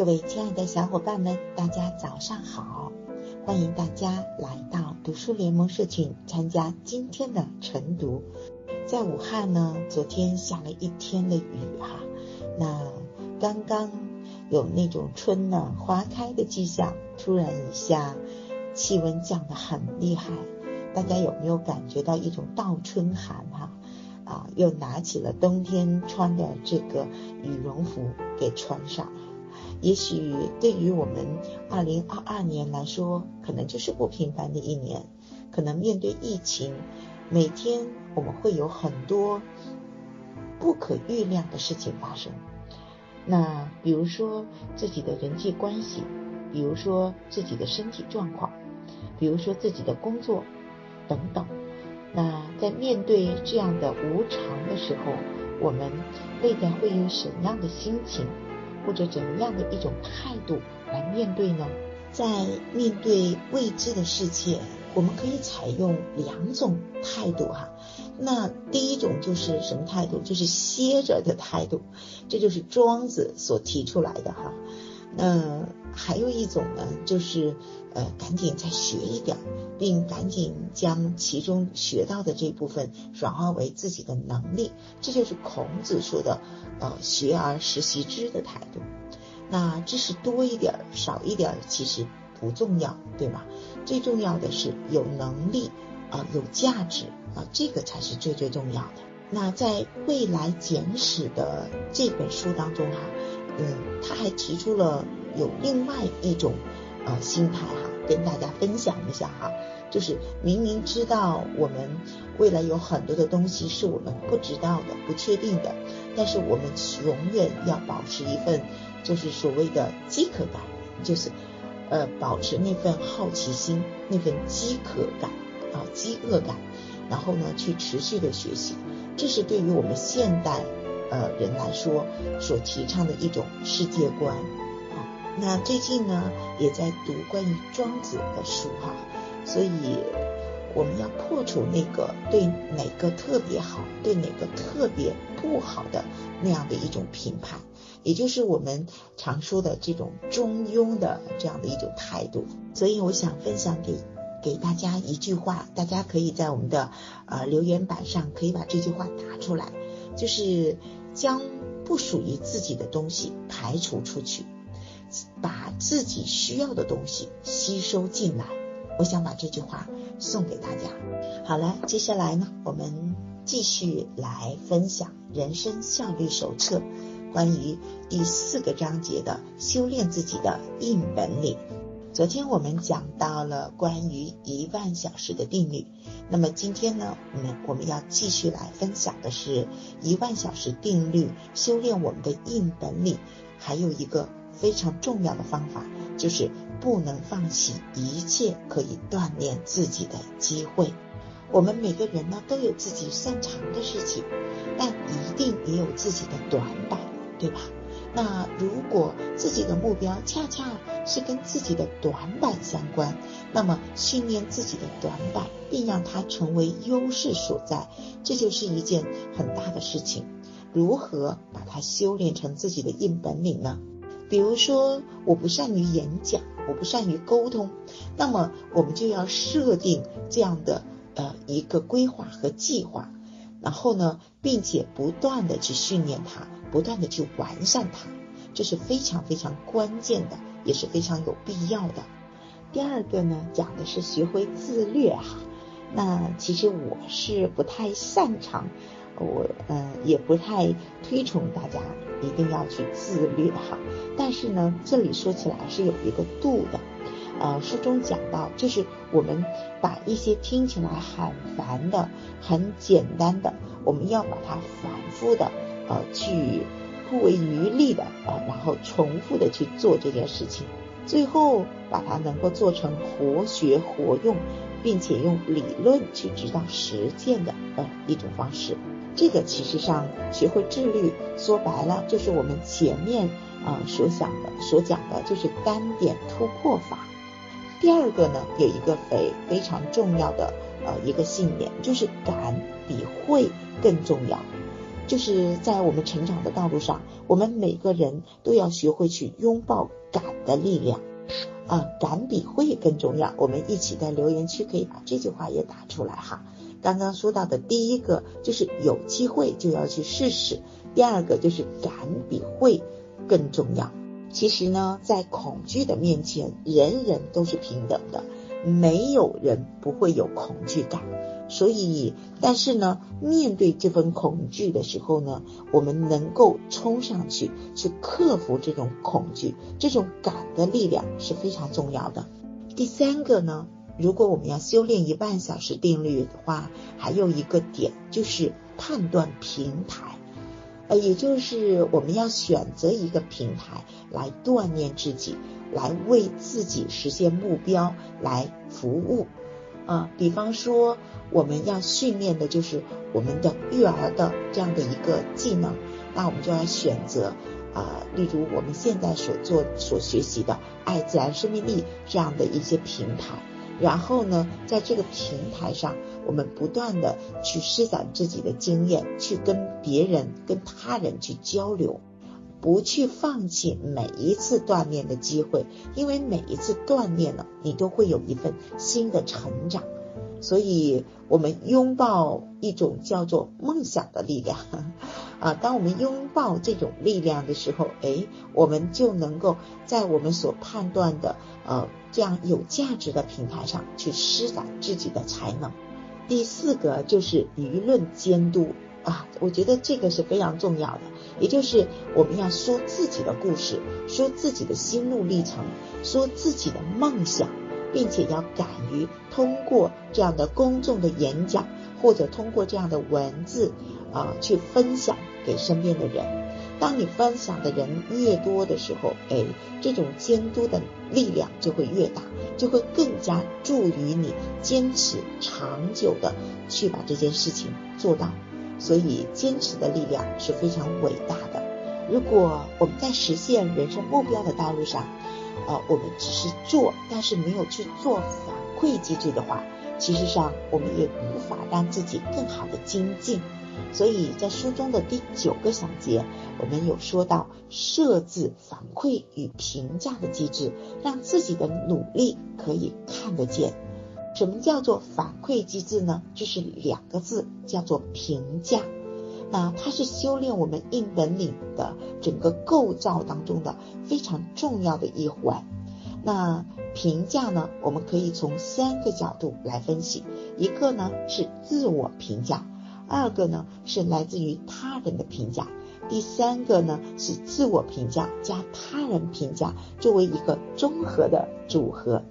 各位亲爱的小伙伴们，大家早上好！欢迎大家来到读书联盟社群参加今天的晨读。在武汉呢，昨天下了一天的雨哈，那刚刚有那种春暖花开的迹象，突然一下气温降得很厉害，大家有没有感觉到一种倒春寒哈？啊，又拿起了冬天穿的这个羽绒服给穿上。也许对于我们二零二二年来说，可能就是不平凡的一年。可能面对疫情，每天我们会有很多不可预料的事情发生。那比如说自己的人际关系，比如说自己的身体状况，比如说自己的工作等等。那在面对这样的无常的时候，我们内在会有什么样的心情？或者怎么样的一种态度来面对呢？在面对未知的世界，我们可以采用两种态度哈。那第一种就是什么态度？就是歇着的态度，这就是庄子所提出来的哈。那还有一种呢，就是呃，赶紧再学一点，并赶紧将其中学到的这部分转化为自己的能力，这就是孔子说的呃“学而时习之”的态度。那知识多一点儿少一点儿其实不重要，对吧？最重要的是有能力啊，有价值啊，这个才是最最重要的。那在未来简史的这本书当中哈。嗯，他还提出了有另外一种呃心态哈，跟大家分享一下哈，就是明明知道我们未来有很多的东西是我们不知道的、不确定的，但是我们永远要保持一份就是所谓的饥渴感，就是呃保持那份好奇心、那份饥渴感啊、饥饿感，然后呢去持续的学习，这是对于我们现代。呃，人来说所提倡的一种世界观啊。那最近呢，也在读关于庄子的书哈，所以我们要破除那个对哪个特别好，对哪个特别不好的那样的一种评判，也就是我们常说的这种中庸的这样的一种态度。所以我想分享给给大家一句话，大家可以在我们的呃留言板上可以把这句话打出来，就是。将不属于自己的东西排除出去，把自己需要的东西吸收进来。我想把这句话送给大家。好了，接下来呢，我们继续来分享《人生效率手册》关于第四个章节的修炼自己的硬本领。昨天我们讲到了关于一万小时的定律，那么今天呢，我们我们要继续来分享的是一万小时定律修炼我们的硬本领，还有一个非常重要的方法，就是不能放弃一切可以锻炼自己的机会。我们每个人呢都有自己擅长的事情，但一定也有自己的短板，对吧？那如果自己的目标恰恰是跟自己的短板相关，那么训练自己的短板，并让它成为优势所在，这就是一件很大的事情。如何把它修炼成自己的硬本领呢？比如说，我不善于演讲，我不善于沟通，那么我们就要设定这样的呃一个规划和计划，然后呢，并且不断的去训练它。不断的去完善它，这是非常非常关键的，也是非常有必要的。第二个呢，讲的是学会自律哈。那其实我是不太擅长，我呃也不太推崇大家一定要去自律哈。但是呢，这里说起来是有一个度的。呃，书中讲到，就是我们把一些听起来很烦的、很简单的，我们要把它反复的。呃，去不遗余力的啊，然后重复的去做这件事情，最后把它能够做成活学活用，并且用理论去指导实践的呃一种方式。这个其实上学会自律，说白了就是我们前面啊所想的、所讲的，就是单点突破法。第二个呢，有一个非非常重要的呃一个信念，就是敢比会更重要。就是在我们成长的道路上，我们每个人都要学会去拥抱敢的力量。啊，敢比会更重要。我们一起在留言区可以把这句话也打出来哈。刚刚说到的第一个就是有机会就要去试试，第二个就是敢比会更重要。其实呢，在恐惧的面前，人人都是平等的，没有人不会有恐惧感。所以，但是呢，面对这份恐惧的时候呢，我们能够冲上去去克服这种恐惧，这种敢的力量是非常重要的。第三个呢，如果我们要修炼一万小时定律的话，还有一个点就是判断平台，呃，也就是我们要选择一个平台来锻炼自己，来为自己实现目标来服务。啊，比方说我们要训练的就是我们的育儿的这样的一个技能，那我们就要选择啊，例如我们现在所做所学习的爱自然生命力这样的一些平台，然后呢，在这个平台上，我们不断的去施展自己的经验，去跟别人、跟他人去交流。不去放弃每一次锻炼的机会，因为每一次锻炼了，你都会有一份新的成长。所以，我们拥抱一种叫做梦想的力量 啊！当我们拥抱这种力量的时候，哎，我们就能够在我们所判断的呃这样有价值的平台上去施展自己的才能。第四个就是舆论监督。啊，我觉得这个是非常重要的，也就是我们要说自己的故事，说自己的心路历程，说自己的梦想，并且要敢于通过这样的公众的演讲，或者通过这样的文字啊去分享给身边的人。当你分享的人越多的时候，哎，这种监督的力量就会越大，就会更加助于你坚持长久的去把这件事情做到。所以，坚持的力量是非常伟大的。如果我们在实现人生目标的道路上，呃，我们只是做，但是没有去做反馈机制的话，其实上我们也无法让自己更好的精进。所以在书中的第九个小节，我们有说到设置反馈与评价的机制，让自己的努力可以看得见。什么叫做反馈机制呢？就是两个字，叫做评价。那它是修炼我们硬本领的整个构造当中的非常重要的一环。那评价呢，我们可以从三个角度来分析：一个呢是自我评价，二个呢是来自于他人的评价，第三个呢是自我评价加他人评价作为一个综合的组合。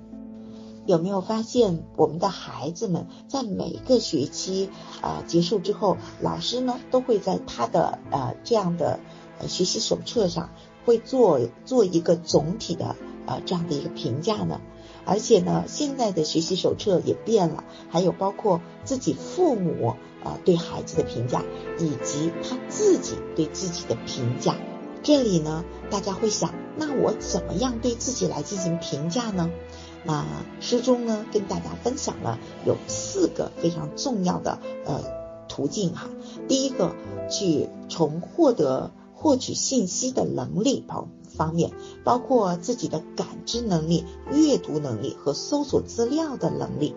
有没有发现我们的孩子们在每个学期啊结束之后，老师呢都会在他的呃这样的学习手册上会做做一个总体的呃这样的一个评价呢？而且呢，现在的学习手册也变了，还有包括自己父母啊对孩子的评价，以及他自己对自己的评价。这里呢，大家会想，那我怎么样对自己来进行评价呢？那诗中呢，跟大家分享了有四个非常重要的呃途径哈。第一个，去从获得获取信息的能力跑方面，包括自己的感知能力、阅读能力和搜索资料的能力。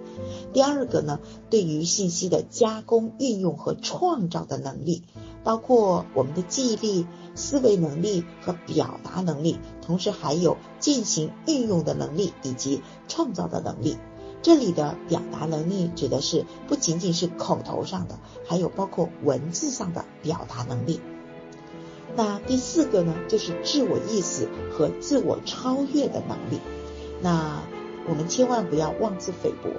第二个呢，对于信息的加工、运用和创造的能力。包括我们的记忆力、思维能力和表达能力，同时还有进行运用的能力以及创造的能力。这里的表达能力指的是不仅仅是口头上的，还有包括文字上的表达能力。那第四个呢，就是自我意识和自我超越的能力。那我们千万不要妄自菲薄。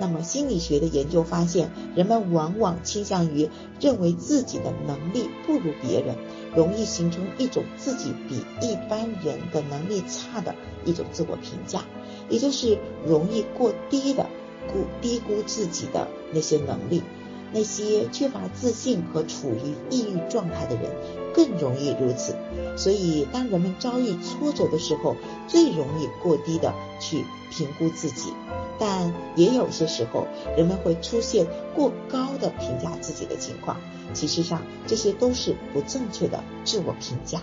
那么心理学的研究发现，人们往往倾向于认为自己的能力不如别人，容易形成一种自己比一般人的能力差的一种自我评价，也就是容易过低的估低估自己的那些能力。那些缺乏自信和处于抑郁状态的人更容易如此。所以，当人们遭遇挫折的时候，最容易过低的去评估自己。但也有些时候，人们会出现过高的评价自己的情况。其实上，这些都是不正确的自我评价。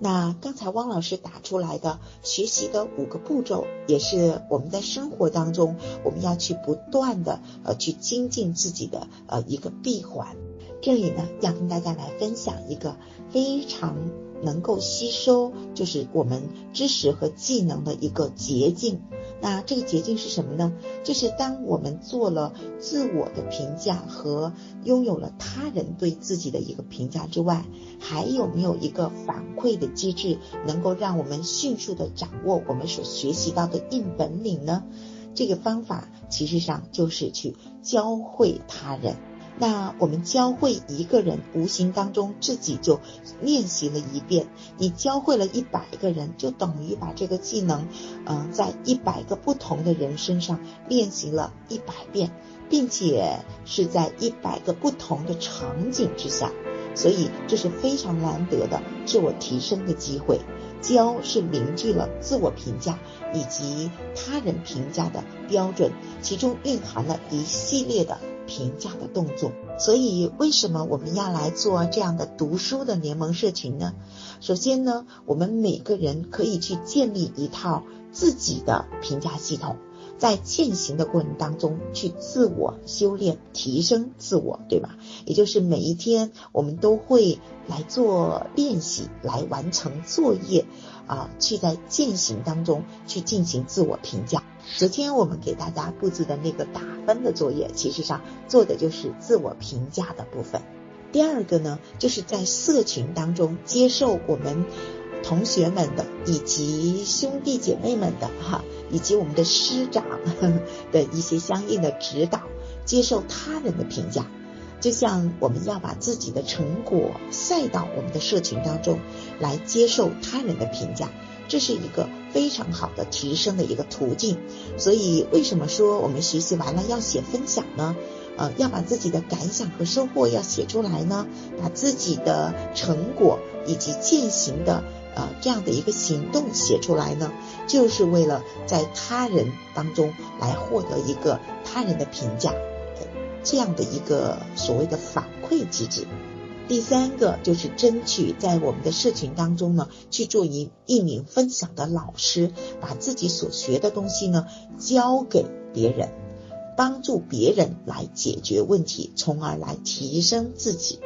那刚才汪老师打出来的学习的五个步骤，也是我们在生活当中我们要去不断的呃去精进自己的呃一个闭环。这里呢，要跟大家来分享一个非常能够吸收就是我们知识和技能的一个捷径。那这个捷径是什么呢？就是当我们做了自我的评价和拥有了他人对自己的一个评价之外，还有没有一个反馈的机制，能够让我们迅速的掌握我们所学习到的硬本领呢？这个方法其实上就是去教会他人。那我们教会一个人，无形当中自己就练习了一遍。你教会了一百个人，就等于把这个技能，嗯，在一百个不同的人身上练习了一百遍，并且是在一百个不同的场景之下。所以这是非常难得的自我提升的机会。教是凝聚了自我评价以及他人评价的标准，其中蕴含了一系列的。评价的动作，所以为什么我们要来做这样的读书的联盟社群呢？首先呢，我们每个人可以去建立一套自己的评价系统，在践行的过程当中去自我修炼、提升自我，对吧？也就是每一天我们都会来做练习，来完成作业，啊，去在践行当中去进行自我评价。昨天我们给大家布置的那个打分的作业，其实上做的就是自我评价的部分。第二个呢，就是在社群当中接受我们同学们的以及兄弟姐妹们的哈，以及我们的师长的一些相应的指导，接受他人的评价。就像我们要把自己的成果晒到我们的社群当中，来接受他人的评价。这是一个非常好的提升的一个途径，所以为什么说我们学习完了要写分享呢？呃，要把自己的感想和收获要写出来呢？把自己的成果以及践行的呃这样的一个行动写出来呢？就是为了在他人当中来获得一个他人的评价，这样的一个所谓的反馈机制。第三个就是争取在我们的社群当中呢，去做一一名分享的老师，把自己所学的东西呢教给别人，帮助别人来解决问题，从而来提升自己。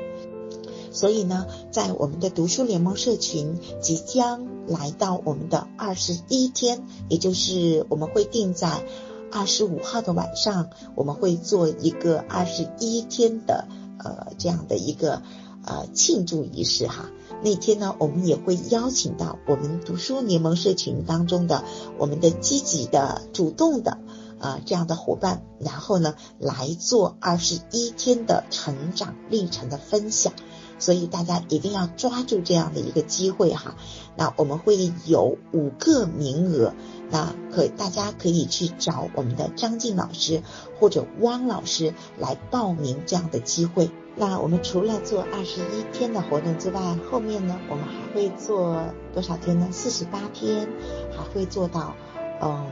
所以呢，在我们的读书联盟社群即将来到我们的二十一天，也就是我们会定在二十五号的晚上，我们会做一个二十一天的呃这样的一个。呃，庆祝仪式哈，那天呢，我们也会邀请到我们读书联盟社群当中的我们的积极的、主动的啊这样的伙伴，然后呢来做二十一天的成长历程的分享，所以大家一定要抓住这样的一个机会哈。那我们会有五个名额，那可大家可以去找我们的张静老师或者汪老师来报名这样的机会。那我们除了做二十一天的活动之外，后面呢，我们还会做多少天呢？四十八天，还会做到嗯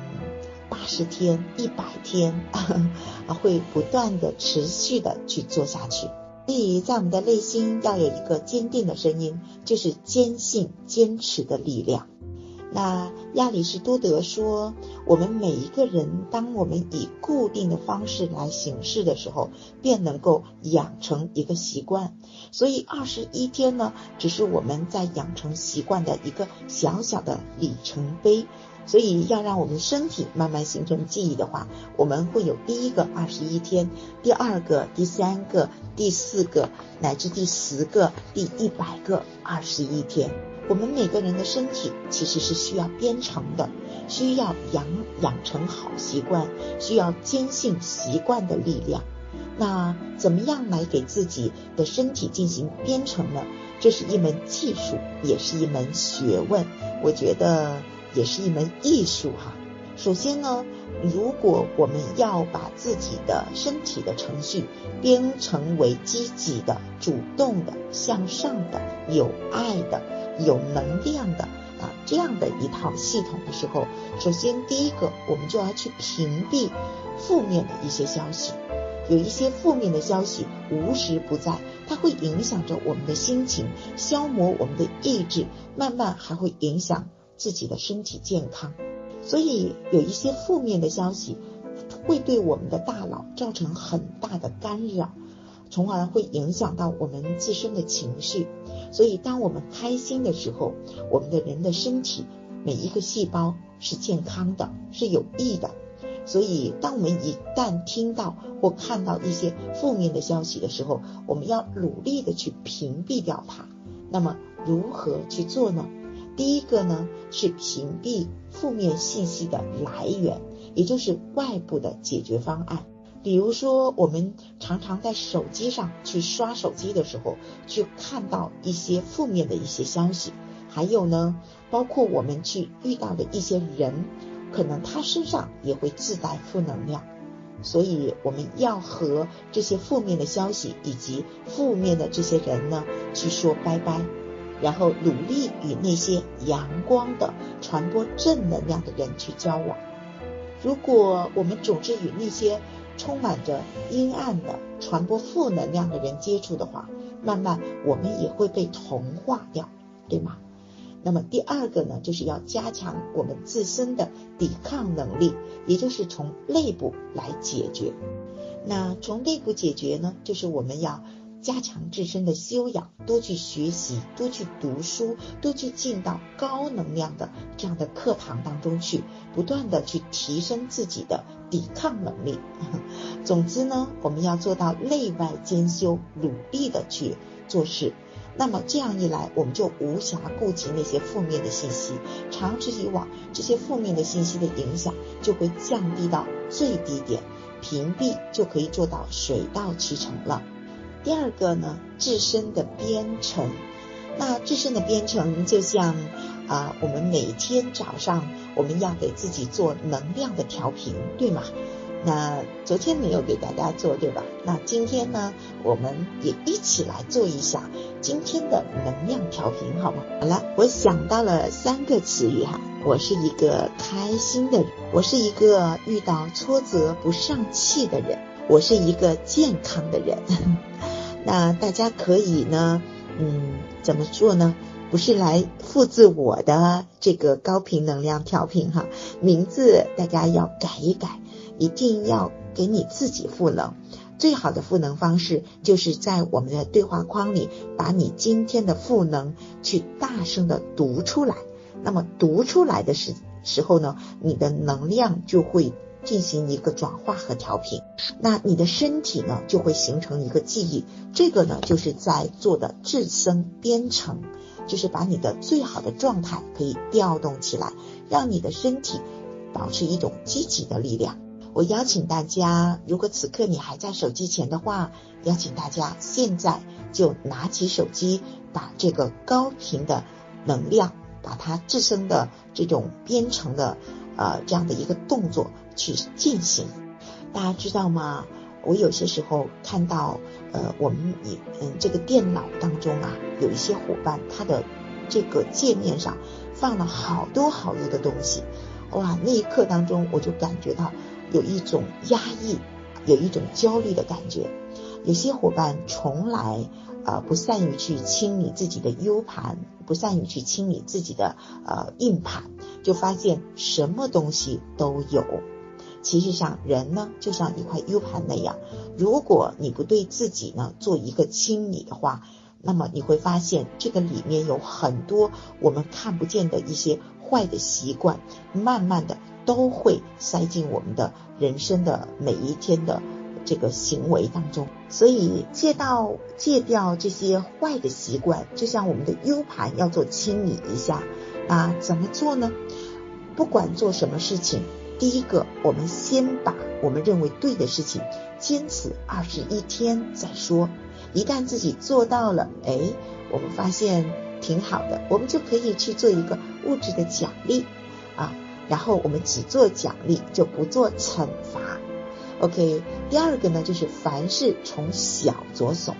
八十天、一百天，啊，会不断的持续的去做下去。所以在我们的内心要有一个坚定的声音，就是坚信、坚持的力量。那亚里士多德说，我们每一个人，当我们以固定的方式来行事的时候，便能够养成一个习惯。所以二十一天呢，只是我们在养成习惯的一个小小的里程碑。所以要让我们身体慢慢形成记忆的话，我们会有第一个二十一天，第二个、第三个、第四个，乃至第十个、第一百个二十一天。我们每个人的身体其实是需要编程的，需要养养成好习惯，需要坚信习惯的力量。那怎么样来给自己的身体进行编程呢？这是一门技术，也是一门学问，我觉得也是一门艺术哈。首先呢，如果我们要把自己的身体的程序编成为积极的、主动的、向上的、有爱的、有能量的啊这样的一套系统的时候，首先第一个，我们就要去屏蔽负面的一些消息。有一些负面的消息无时不在，它会影响着我们的心情，消磨我们的意志，慢慢还会影响自己的身体健康。所以有一些负面的消息会对我们的大脑造成很大的干扰，从而会影响到我们自身的情绪。所以当我们开心的时候，我们的人的身体每一个细胞是健康的，是有益的。所以当我们一旦听到或看到一些负面的消息的时候，我们要努力的去屏蔽掉它。那么如何去做呢？第一个呢是屏蔽负面信息的来源，也就是外部的解决方案。比如说，我们常常在手机上去刷手机的时候，去看到一些负面的一些消息，还有呢，包括我们去遇到的一些人，可能他身上也会自带负能量，所以我们要和这些负面的消息以及负面的这些人呢去说拜拜。然后努力与那些阳光的、传播正能量的人去交往。如果我们总是与那些充满着阴暗的、传播负能量的人接触的话，慢慢我们也会被同化掉，对吗？那么第二个呢，就是要加强我们自身的抵抗能力，也就是从内部来解决。那从内部解决呢，就是我们要。加强自身的修养，多去学习，多去读书，多去进到高能量的这样的课堂当中去，不断的去提升自己的抵抗能力。总之呢，我们要做到内外兼修，努力的去做事。那么这样一来，我们就无暇顾及那些负面的信息，长此以往，这些负面的信息的影响就会降低到最低点，屏蔽就可以做到水到渠成了。第二个呢，自身的编程。那自身的编程就像啊，我们每天早上我们要给自己做能量的调频，对吗？那昨天没有给大家做，对吧？那今天呢，我们也一起来做一下今天的能量调频，好吗？好了，我想到了三个词语哈，我是一个开心的人，我是一个遇到挫折不上气的人，我是一个健康的人。那大家可以呢，嗯，怎么做呢？不是来复制我的这个高频能量调频哈，名字大家要改一改，一定要给你自己赋能。最好的赋能方式就是在我们的对话框里，把你今天的赋能去大声的读出来。那么读出来的时时候呢，你的能量就会。进行一个转化和调频，那你的身体呢就会形成一个记忆，这个呢就是在做的自身编程，就是把你的最好的状态可以调动起来，让你的身体保持一种积极的力量。我邀请大家，如果此刻你还在手机前的话，邀请大家现在就拿起手机，把这个高频的能量，把它自身的这种编程的呃这样的一个动作。去进行，大家知道吗？我有些时候看到，呃，我们也嗯这个电脑当中啊，有一些伙伴他的这个界面上放了好多好多的东西，哇，那一刻当中我就感觉到有一种压抑，有一种焦虑的感觉。有些伙伴从来呃不善于去清理自己的 U 盘，不善于去清理自己的呃硬盘，就发现什么东西都有。其实上，人呢就像一块 U 盘那样，如果你不对自己呢做一个清理的话，那么你会发现这个里面有很多我们看不见的一些坏的习惯，慢慢的都会塞进我们的人生的每一天的这个行为当中。所以戒到戒掉这些坏的习惯，就像我们的 U 盘要做清理一下那，怎么做呢？不管做什么事情。第一个，我们先把我们认为对的事情坚持二十一天再说。一旦自己做到了，哎，我们发现挺好的，我们就可以去做一个物质的奖励啊。然后我们只做奖励，就不做惩罚。OK，第二个呢，就是凡事从小着手。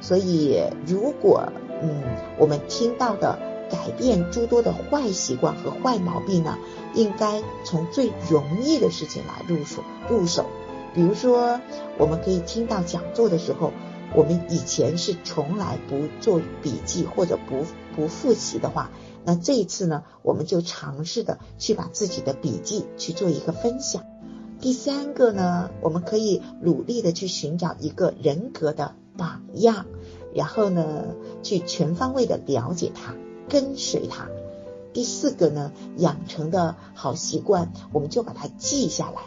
所以，如果嗯，我们听到的改变诸多的坏习惯和坏毛病呢，应该从最容易的事情来入手入手。比如说，我们可以听到讲座的时候，我们以前是从来不做笔记或者不不复习的话，那这一次呢，我们就尝试的去把自己的笔记去做一个分享。第三个呢，我们可以努力的去寻找一个人格的榜样，然后呢，去全方位的了解他，跟随他。第四个呢，养成的好习惯，我们就把它记下来。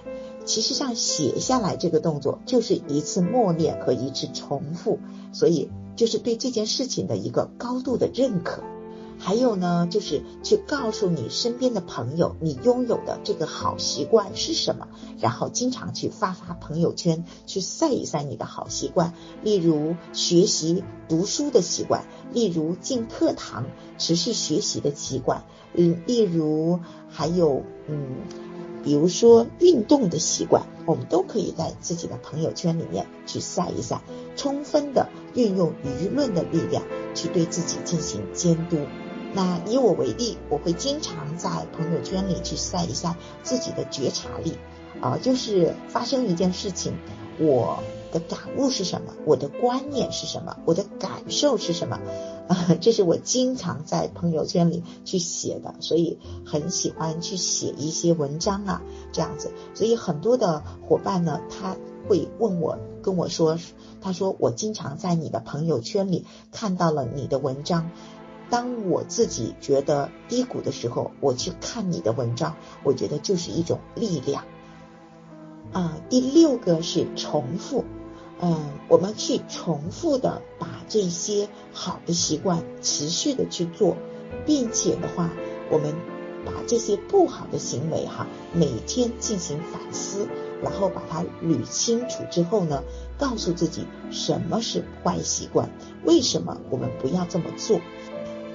其实像写下来这个动作，就是一次默念和一次重复，所以就是对这件事情的一个高度的认可。还有呢，就是去告诉你身边的朋友，你拥有的这个好习惯是什么，然后经常去发发朋友圈，去晒一晒你的好习惯，例如学习读书的习惯，例如进课堂持续学习的习惯，嗯，例如还有嗯，比如说运动的习惯，我们都可以在自己的朋友圈里面去晒一晒，充分的运用舆论的力量去对自己进行监督。那以我为例，我会经常在朋友圈里去晒一晒自己的觉察力，啊，就是发生一件事情，我的感悟是什么，我的观念是什么，我的感受是什么，啊，这是我经常在朋友圈里去写的，所以很喜欢去写一些文章啊，这样子，所以很多的伙伴呢，他会问我，跟我说，他说我经常在你的朋友圈里看到了你的文章。当我自己觉得低谷的时候，我去看你的文章，我觉得就是一种力量。啊，第六个是重复，嗯，我们去重复的把这些好的习惯持续的去做，并且的话，我们把这些不好的行为哈，每天进行反思，然后把它捋清楚之后呢，告诉自己什么是坏习惯，为什么我们不要这么做。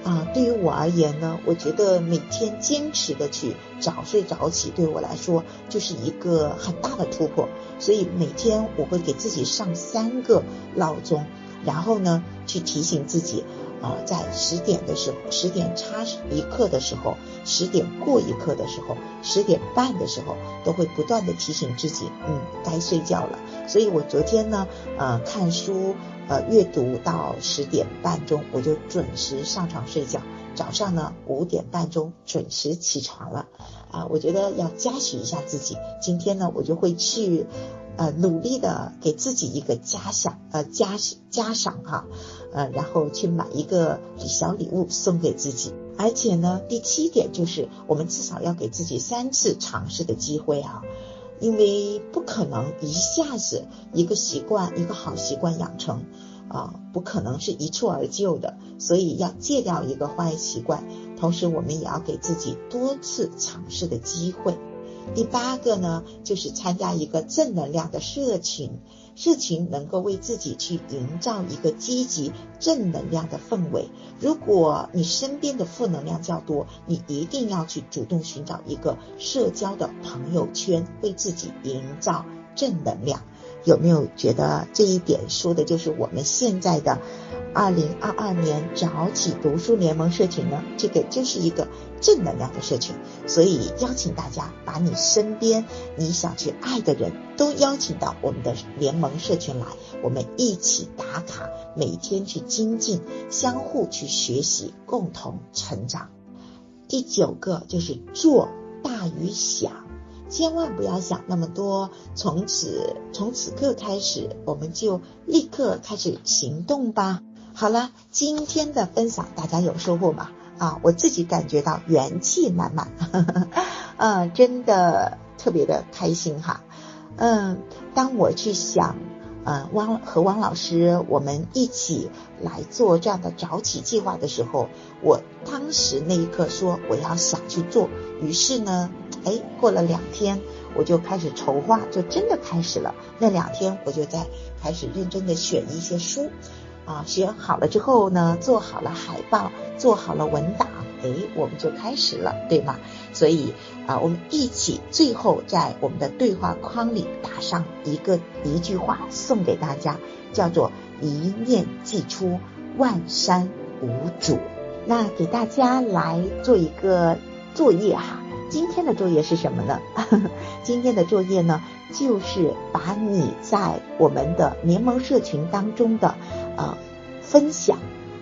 啊，对于我而言呢，我觉得每天坚持的去早睡早起，对我来说就是一个很大的突破。所以每天我会给自己上三个闹钟，然后呢去提醒自己，啊，在十点的时候，十点差一刻的时候，十点过一刻的时候，十点半的时候，都会不断的提醒自己，嗯，该睡觉了。所以我昨天呢，呃，看书。呃，阅读到十点半钟，我就准时上床睡觉。早上呢，五点半钟准时起床了。啊，我觉得要嘉许一下自己。今天呢，我就会去呃努力的给自己一个嘉奖，呃嘉嘉赏哈，呃，然后去买一个小礼物送给自己。而且呢，第七点就是我们至少要给自己三次尝试的机会啊。因为不可能一下子一个习惯一个好习惯养成啊，不可能是一蹴而就的，所以要戒掉一个坏习惯，同时我们也要给自己多次尝试的机会。第八个呢，就是参加一个正能量的社群。社群能够为自己去营造一个积极正能量的氛围。如果你身边的负能量较多，你一定要去主动寻找一个社交的朋友圈，为自己营造正能量。有没有觉得这一点说的就是我们现在的二零二二年早起读书联盟社群呢？这个就是一个正能量的社群，所以邀请大家把你身边你想去爱的人都邀请到我们的联盟社群来，我们一起打卡，每天去精进，相互去学习，共同成长。第九个就是做大于想。千万不要想那么多，从此从此刻开始，我们就立刻开始行动吧。好了，今天的分享大家有收获吗？啊，我自己感觉到元气满满，嗯，真的特别的开心哈。嗯，当我去想，嗯，汪和汪老师我们一起来做这样的早起计划的时候，我当时那一刻说我要想去做，于是呢。哎，过了两天，我就开始筹划，就真的开始了。那两天，我就在开始认真的选一些书，啊，选好了之后呢，做好了海报，做好了文档，哎，我们就开始了，对吗？所以啊，我们一起最后在我们的对话框里打上一个一句话送给大家，叫做“一念既出，万山无阻”。那给大家来做一个作业哈，今天的作业是什么呢？今天的作业呢，就是把你在我们的联盟社群当中的呃分享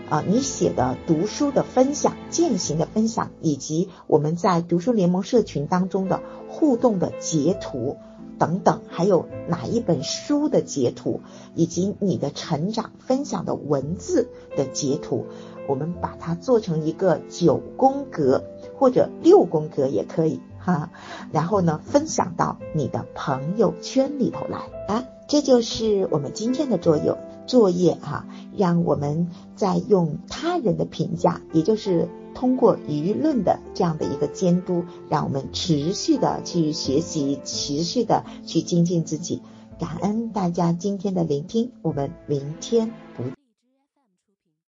啊，你写的读书的分享、践行的分享，以及我们在读书联盟社群当中的互动的截图等等，还有哪一本书的截图，以及你的成长分享的文字的截图。我们把它做成一个九宫格或者六宫格也可以哈，然后呢分享到你的朋友圈里头来啊，这就是我们今天的作业作业哈，让我们在用他人的评价，也就是通过舆论的这样的一个监督，让我们持续的去学习，持续的去精进自己。感恩大家今天的聆听，我们明天不。